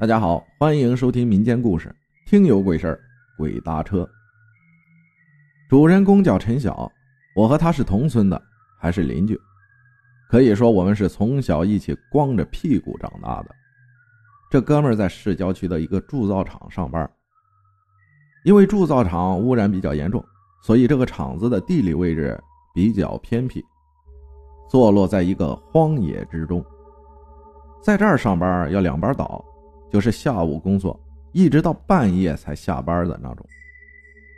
大家好，欢迎收听民间故事。听有鬼事儿，鬼搭车。主人公叫陈晓，我和他是同村的，还是邻居，可以说我们是从小一起光着屁股长大的。这哥们儿在市郊区的一个铸造厂上班，因为铸造厂污染比较严重，所以这个厂子的地理位置比较偏僻，坐落在一个荒野之中。在这儿上班要两班倒。就是下午工作，一直到半夜才下班的那种。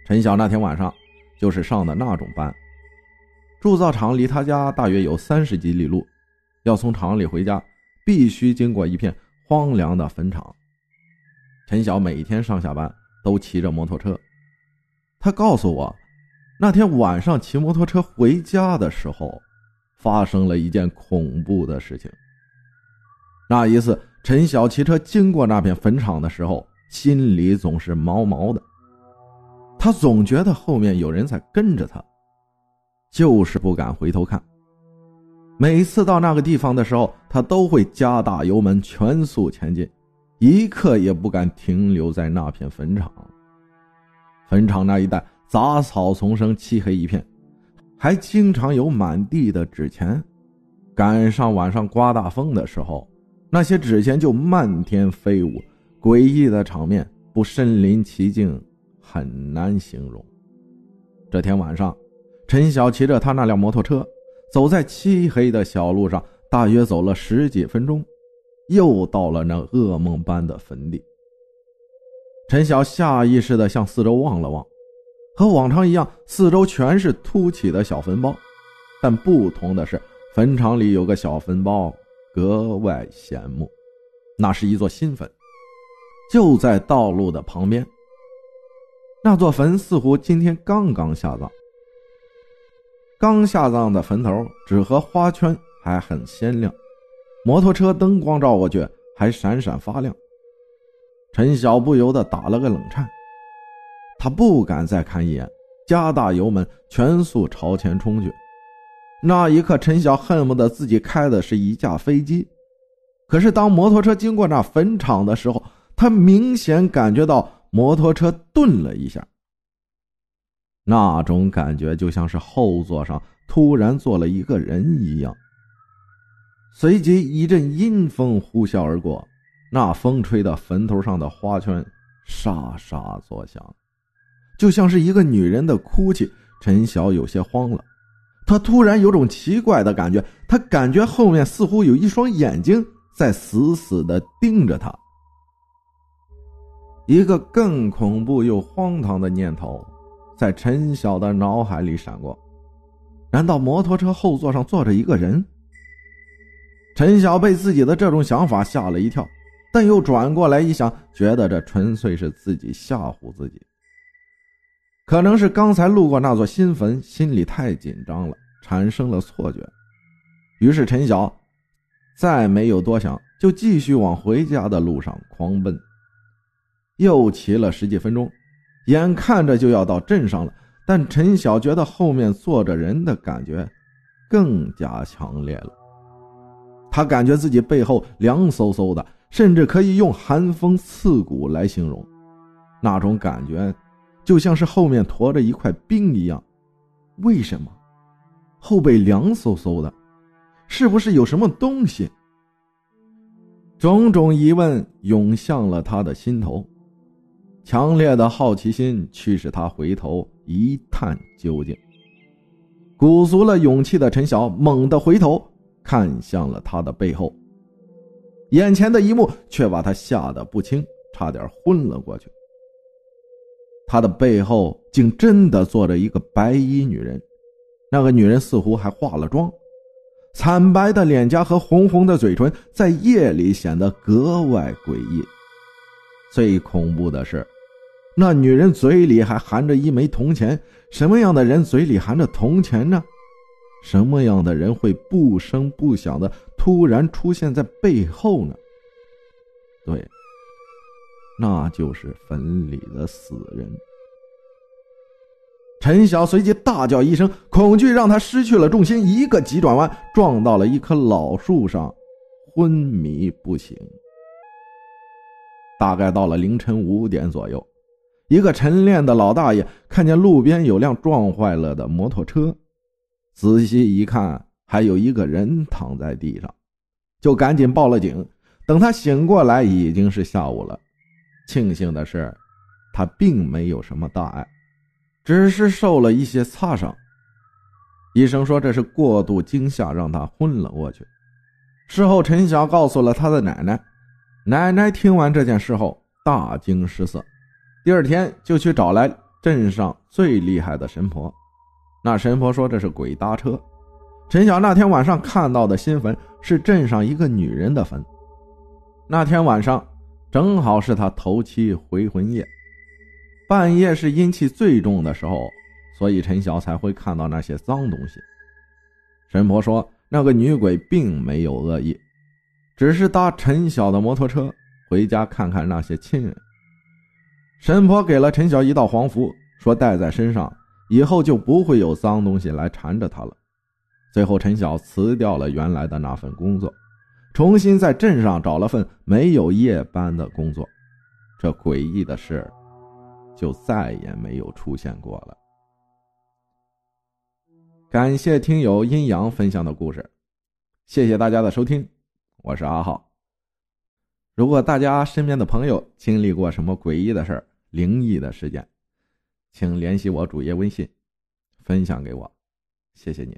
陈晓那天晚上就是上的那种班。铸造厂离他家大约有三十几里路，要从厂里回家，必须经过一片荒凉的坟场。陈晓每天上下班都骑着摩托车。他告诉我，那天晚上骑摩托车回家的时候，发生了一件恐怖的事情。那一次。陈晓骑车经过那片坟场的时候，心里总是毛毛的。他总觉得后面有人在跟着他，就是不敢回头看。每次到那个地方的时候，他都会加大油门，全速前进，一刻也不敢停留在那片坟场。坟场那一带杂草丛生，漆黑一片，还经常有满地的纸钱。赶上晚上刮大风的时候。那些纸钱就漫天飞舞，诡异的场面不身临其境很难形容。这天晚上，陈晓骑着他那辆摩托车，走在漆黑的小路上，大约走了十几分钟，又到了那噩梦般的坟地。陈晓下意识地向四周望了望，和往常一样，四周全是凸起的小坟包，但不同的是，坟场里有个小坟包。格外显目，那是一座新坟，就在道路的旁边。那座坟似乎今天刚刚下葬，刚下葬的坟头纸和花圈还很鲜亮，摩托车灯光照过去还闪闪发亮。陈晓不由得打了个冷颤，他不敢再看一眼，加大油门，全速朝前冲去。那一刻，陈晓恨不得自己开的是一架飞机。可是，当摩托车经过那坟场的时候，他明显感觉到摩托车顿了一下。那种感觉就像是后座上突然坐了一个人一样。随即，一阵阴风呼啸而过，那风吹的坟头上的花圈沙沙作响，就像是一个女人的哭泣。陈晓有些慌了。他突然有种奇怪的感觉，他感觉后面似乎有一双眼睛在死死的盯着他。一个更恐怖又荒唐的念头在陈晓的脑海里闪过：难道摩托车后座上坐着一个人？陈晓被自己的这种想法吓了一跳，但又转过来一想，觉得这纯粹是自己吓唬自己。可能是刚才路过那座新坟，心里太紧张了，产生了错觉。于是陈晓再没有多想，就继续往回家的路上狂奔。又骑了十几分钟，眼看着就要到镇上了，但陈晓觉得后面坐着人的感觉更加强烈了。他感觉自己背后凉飕飕的，甚至可以用寒风刺骨来形容，那种感觉。就像是后面驮着一块冰一样，为什么后背凉飕飕的？是不是有什么东西？种种疑问涌向了他的心头，强烈的好奇心驱使他回头一探究竟。鼓足了勇气的陈晓猛地回头看向了他的背后，眼前的一幕却把他吓得不轻，差点昏了过去。他的背后竟真的坐着一个白衣女人，那个女人似乎还化了妆，惨白的脸颊和红红的嘴唇在夜里显得格外诡异。最恐怖的是，那女人嘴里还含着一枚铜钱。什么样的人嘴里含着铜钱呢？什么样的人会不声不响的突然出现在背后呢？对。那就是坟里的死人。陈晓随即大叫一声，恐惧让他失去了重心，一个急转弯撞到了一棵老树上，昏迷不醒。大概到了凌晨五点左右，一个晨练的老大爷看见路边有辆撞坏了的摩托车，仔细一看，还有一个人躺在地上，就赶紧报了警。等他醒过来，已经是下午了。庆幸的是，他并没有什么大碍，只是受了一些擦伤。医生说这是过度惊吓让他昏了过去。事后，陈晓告诉了他的奶奶，奶奶听完这件事后大惊失色，第二天就去找来镇上最厉害的神婆。那神婆说这是鬼搭车。陈晓那天晚上看到的新坟是镇上一个女人的坟。那天晚上正好是他头七回魂夜，半夜是阴气最重的时候，所以陈晓才会看到那些脏东西。神婆说，那个女鬼并没有恶意，只是搭陈晓的摩托车回家看看那些亲人。神婆给了陈晓一道黄符，说带在身上以后就不会有脏东西来缠着他了。最后，陈晓辞掉了原来的那份工作。重新在镇上找了份没有夜班的工作，这诡异的事就再也没有出现过了。感谢听友阴阳分享的故事，谢谢大家的收听，我是阿浩。如果大家身边的朋友经历过什么诡异的事灵异的事件，请联系我主页微信，分享给我，谢谢你。